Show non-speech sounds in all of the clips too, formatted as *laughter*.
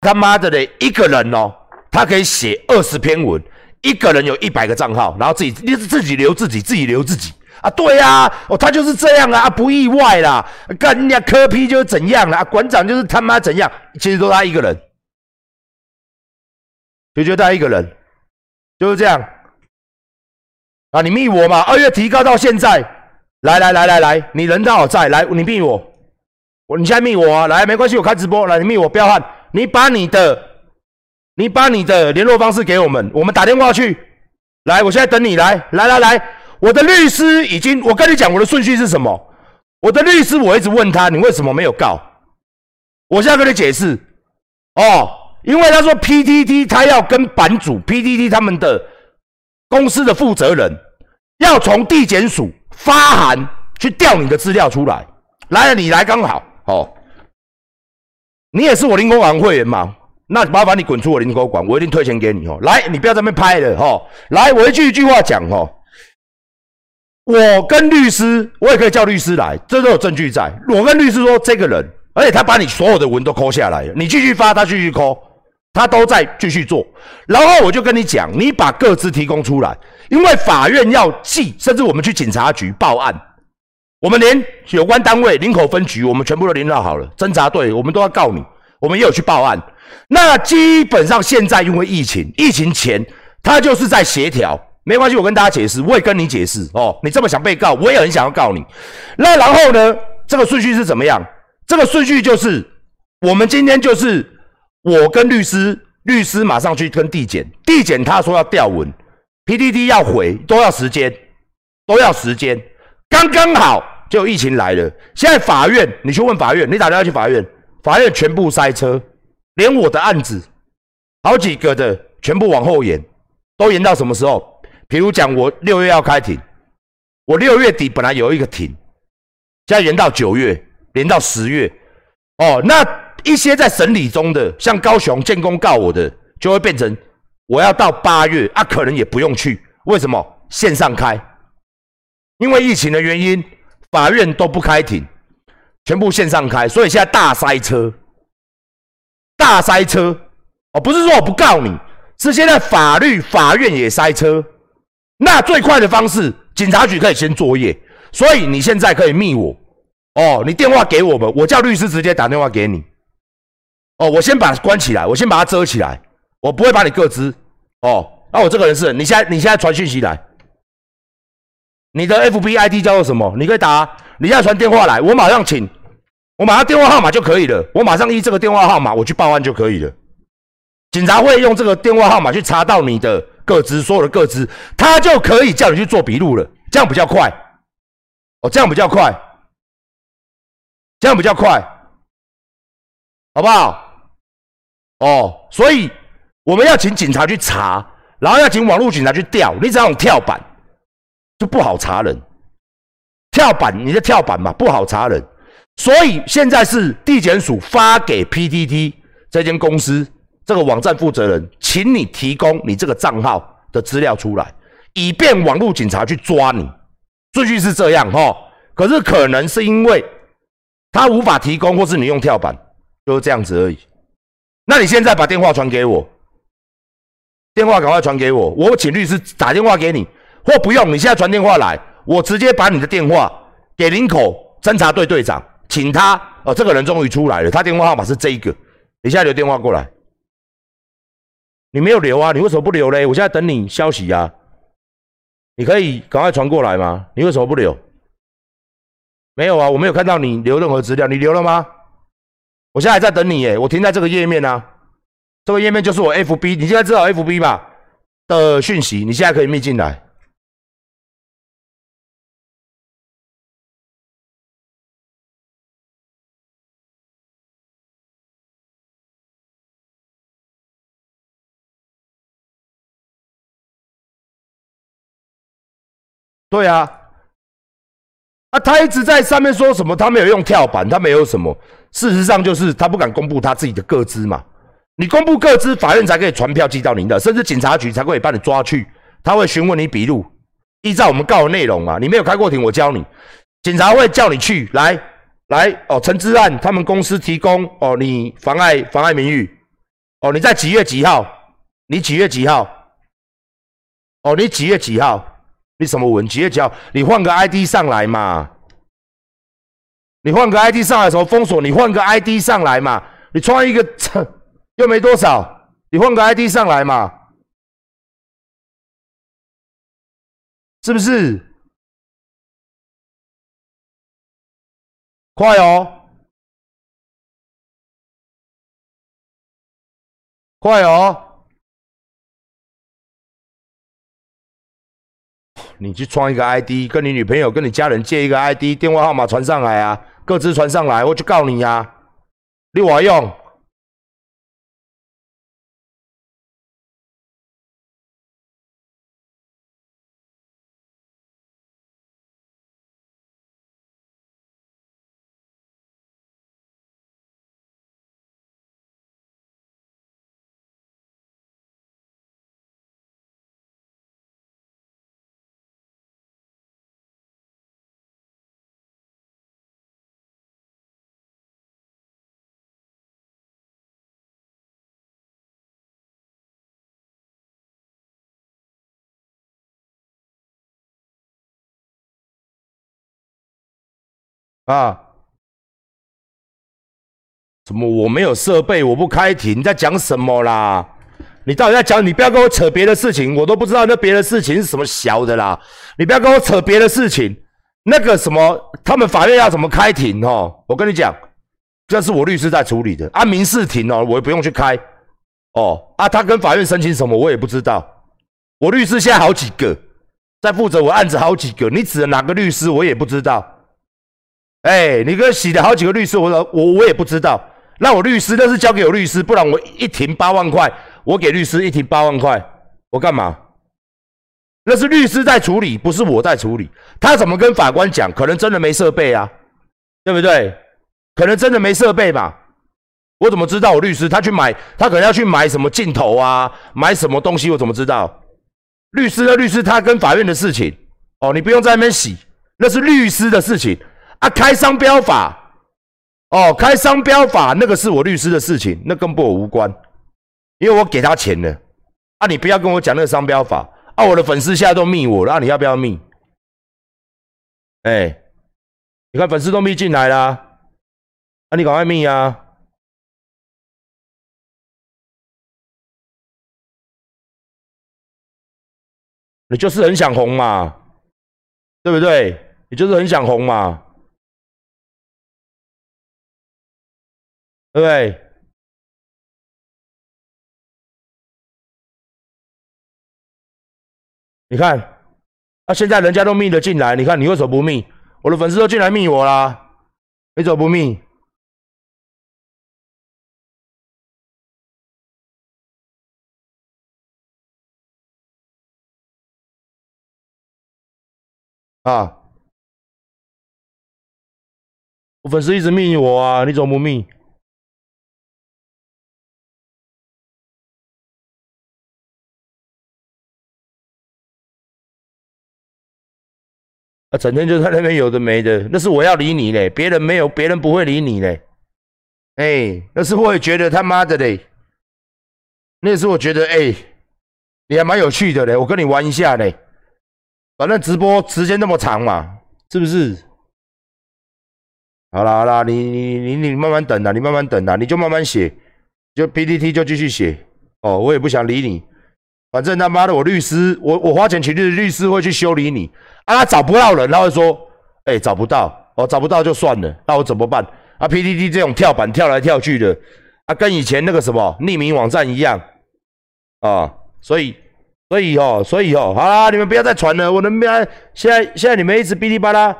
他妈的嘞，一个人哦，他可以写二十篇文，一个人有一百个账号，然后自己你自己留自己，自己留自己啊？对呀，哦，他就是这样啊，不意外啦。干人家科批就是怎样啦，馆长就是他妈怎样，其实都他一个人，就觉得他一个人就是这样啊。你密我嘛，二月提高到现在，来来来来来，你人刚好在，来你密我，我你现在密我啊，来没关系，我开直播，来你密我，不要换。你把你的，你把你的联络方式给我们，我们打电话去。来，我现在等你来，来来来，我的律师已经，我跟你讲我的顺序是什么。我的律师我一直问他，你为什么没有告？我现在跟你解释，哦，因为他说 PTT 他要跟版主 PTT 他们的公司的负责人要从地检署发函去调你的资料出来。来了，你来刚好，哦。你也是我林口馆会员嘛？那麻烦你滚出我林口馆，我一定退钱给你哦。来，你不要在那边拍了哈。来，我一句一句话讲哦。我跟律师，我也可以叫律师来，这都有证据在。我跟律师说，这个人，而且他把你所有的文都抠下来了，你继续发，他继续抠，他都在继续做。然后我就跟你讲，你把各自提供出来，因为法院要记，甚至我们去警察局报案。我们连有关单位林口分局，我们全部都联络好了。侦查队，我们都要告你。我们也有去报案。那基本上现在因为疫情，疫情前他就是在协调，没关系，我跟大家解释，我也跟你解释哦。你这么想被告，我也很想要告你。那然后呢？这个顺序是怎么样？这个顺序就是，我们今天就是我跟律师，律师马上去跟地检，地检他说要调文，PDD 要回，都要时间，都要时间。刚刚好，就疫情来了。现在法院，你去问法院，你打电话去法院，法院全部塞车，连我的案子，好几个的全部往后延，都延到什么时候？比如讲，我六月要开庭，我六月底本来有一个庭，现在延到九月，延到十月。哦，那一些在审理中的，像高雄建工告我的，就会变成我要到八月啊，可能也不用去。为什么？线上开。因为疫情的原因，法院都不开庭，全部线上开，所以现在大塞车，大塞车哦，不是说我不告你，是现在法律法院也塞车。那最快的方式，警察局可以先作业，所以你现在可以密我哦，你电话给我们，我叫律师直接打电话给你。哦，我先把关起来，我先把它遮起来，我不会把你各资哦。那我这个人是，你现在你现在传讯息来。你的 F B I D 叫做什么？你可以打，你要传电话来，我马上请，我马上电话号码就可以了。我马上依这个电话号码，我去报案就可以了。警察会用这个电话号码去查到你的个资，所有的个资，他就可以叫你去做笔录了。这样比较快，哦，这样比较快，这样比较快，好不好？哦，所以我们要请警察去查，然后要请网络警察去调，你只要用跳板。就不好查人，跳板，你的跳板嘛不好查人，所以现在是地检署发给 PTT 这间公司这个网站负责人，请你提供你这个账号的资料出来，以便网络警察去抓你。顺序是这样哈，可是可能是因为他无法提供，或是你用跳板，就是这样子而已。那你现在把电话传给我，电话赶快传给我，我请律师打电话给你。或不用，你现在传电话来，我直接把你的电话给林口侦查队队长，请他哦，这个人终于出来了，他电话号码是这一个，你现在留电话过来。你没有留啊？你为什么不留嘞？我现在等你消息呀。你可以赶快传过来吗？你为什么不留？没有啊，我没有看到你留任何资料，你留了吗？我现在还在等你耶，我停在这个页面啊，这个页面就是我 FB，你现在知道 FB 吧的讯息，你现在可以密进来。对啊，啊，他一直在上面说什么？他没有用跳板，他没有什么。事实上就是他不敢公布他自己的个资嘛。你公布个资，法院才可以传票寄到您的，甚至警察局才可以把你抓去。他会询问你笔录，依照我们告的内容啊。你没有开过庭，我教你。警察会叫你去，来来哦，陈之案他们公司提供哦，你妨碍妨碍名誉，哦，你在几月几号？你几月几号？哦，你几月几号？你什么文？几月几号？你换个 ID 上来嘛？你换个 ID 上来什么封锁？你换个 ID 上来嘛？你创一个 *laughs* 又没多少，你换个 ID 上来嘛？是不是？快哦！快哦！你去创一个 ID，跟你女朋友、跟你家人借一个 ID，电话号码传上来啊，各自传上来，我去告你呀！你我用。啊？怎么我没有设备，我不开庭？你在讲什么啦？你到底在讲？你不要跟我扯别的事情，我都不知道那别的事情是什么小的啦。你不要跟我扯别的事情。那个什么，他们法院要怎么开庭哦？我跟你讲，这是我律师在处理的。按民事庭哦，我也不用去开。哦，啊，他跟法院申请什么，我也不知道。我律师现在好几个，在负责我案子好几个。你指的哪个律师，我也不知道。哎，你跟洗的好几个律师，我我我也不知道。那我律师那是交给我律师，不然我一庭八万块，我给律师一庭八万块，我干嘛？那是律师在处理，不是我在处理。他怎么跟法官讲？可能真的没设备啊，对不对？可能真的没设备吧？我怎么知道？我律师他去买，他可能要去买什么镜头啊，买什么东西？我怎么知道？律师的律师，他跟法院的事情哦，你不用在那边洗，那是律师的事情。啊，开商标法，哦，开商标法那个是我律师的事情，那跟我无关，因为我给他钱了。啊，你不要跟我讲那个商标法。啊，我的粉丝现在都密我了，你要不要密？哎，你看粉丝都密进来啦，啊，你赶快密啊！你就是很想红嘛，对不对？你就是很想红嘛。对不对？你看，啊，现在人家都密了进来，你看你为什么不密？我的粉丝都进来密我啦，你怎么不密？啊，我粉丝一直密我啊，你怎么不密？啊，整天就在那边有的没的，那是我要理你嘞，别人没有，别人不会理你嘞。哎，那是我也觉得他妈的嘞，那是我觉得哎，你还蛮有趣的嘞，我跟你玩一下嘞，反正直播时间那么长嘛，是不是？好啦好啦，你你你你慢慢等啦，你慢慢等啦，你就慢慢写，就 PPT 就继续写哦，我也不想理你。反正他妈的，我律师，我我花钱请律律师会去修理你啊！他找不到人，他会说，哎，找不到，哦，找不到就算了，那我怎么办？啊，PDD 这种跳板跳来跳去的，啊，跟以前那个什么匿名网站一样啊，所以，所以哦，所以哦，好啦，你们不要再传了，我能不要？现在现在你们一直哔哩吧啦，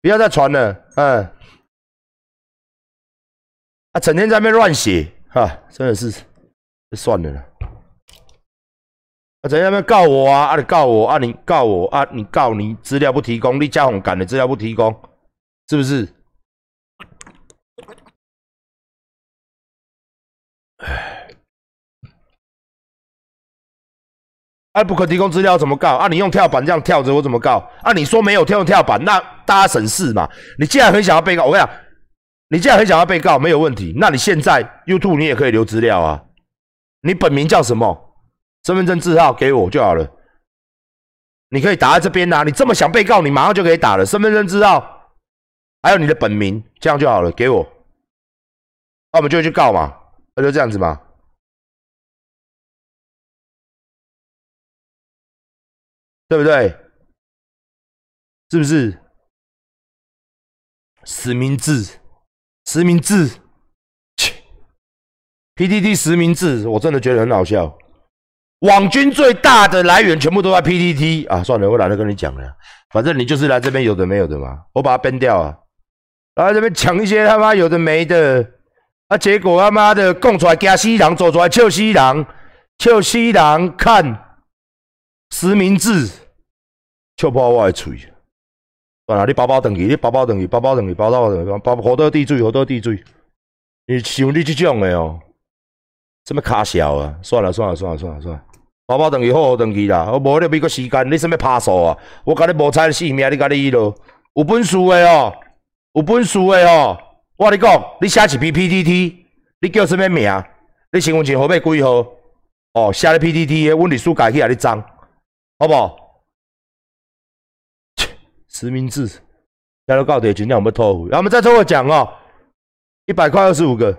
不要再传了，嗯，啊，整天在那边乱写，哈，真的是，算了。啊，怎样要告我啊？啊，你告我啊？你告我啊？你告你资料不提供，你加红赶的资料不提供，是不是？唉，啊，不可提供资料怎么告？啊，你用跳板这样跳着，我怎么告？啊，你说没有跳跳板，那大家省事嘛。你既然很想要被告，我跟你讲，你既然很想要被告，没有问题。那你现在 YouTube 你也可以留资料啊。你本名叫什么？身份证字号给我就好了。你可以打在这边呐，你这么想被告，你马上就可以打了。身份证字号，还有你的本名，这样就好了，给我。那我们就去告嘛，那就这样子嘛，对不对？是不是？实名制，实名制，切，PDD 实名制，我真的觉得很好笑。网军最大的来源全部都在 PTT 啊！算了，我懒得跟你讲了，反正你就是来这边有的没有的嘛，我把它编掉啊，来这边抢一些他妈有的没的，啊，结果他妈的供出来惊死人，做出来笑死人，笑死人看实名制，笑破我的嘴。算了，你包包等于，你包包等于，包包等于，包包等于，包包好多地水，好多地水，你像你这种的哦，这么卡小啊？算了算了算了算了算了。包包等于好好等去啦，我无你俾个时间，你什么拍数啊？我甲你无差性命，你甲你伊咯，有本事的哦，有本事的哦。我你讲，你写一篇 PPT，你叫什么名？你身份证号码几号？哦，写咧 PPT 的，阮律师改起来你装，好不好？切，*tsk* 实名制，写到到底，尽量我们偷。然后我们再抽个奖哦，一百块二十五个。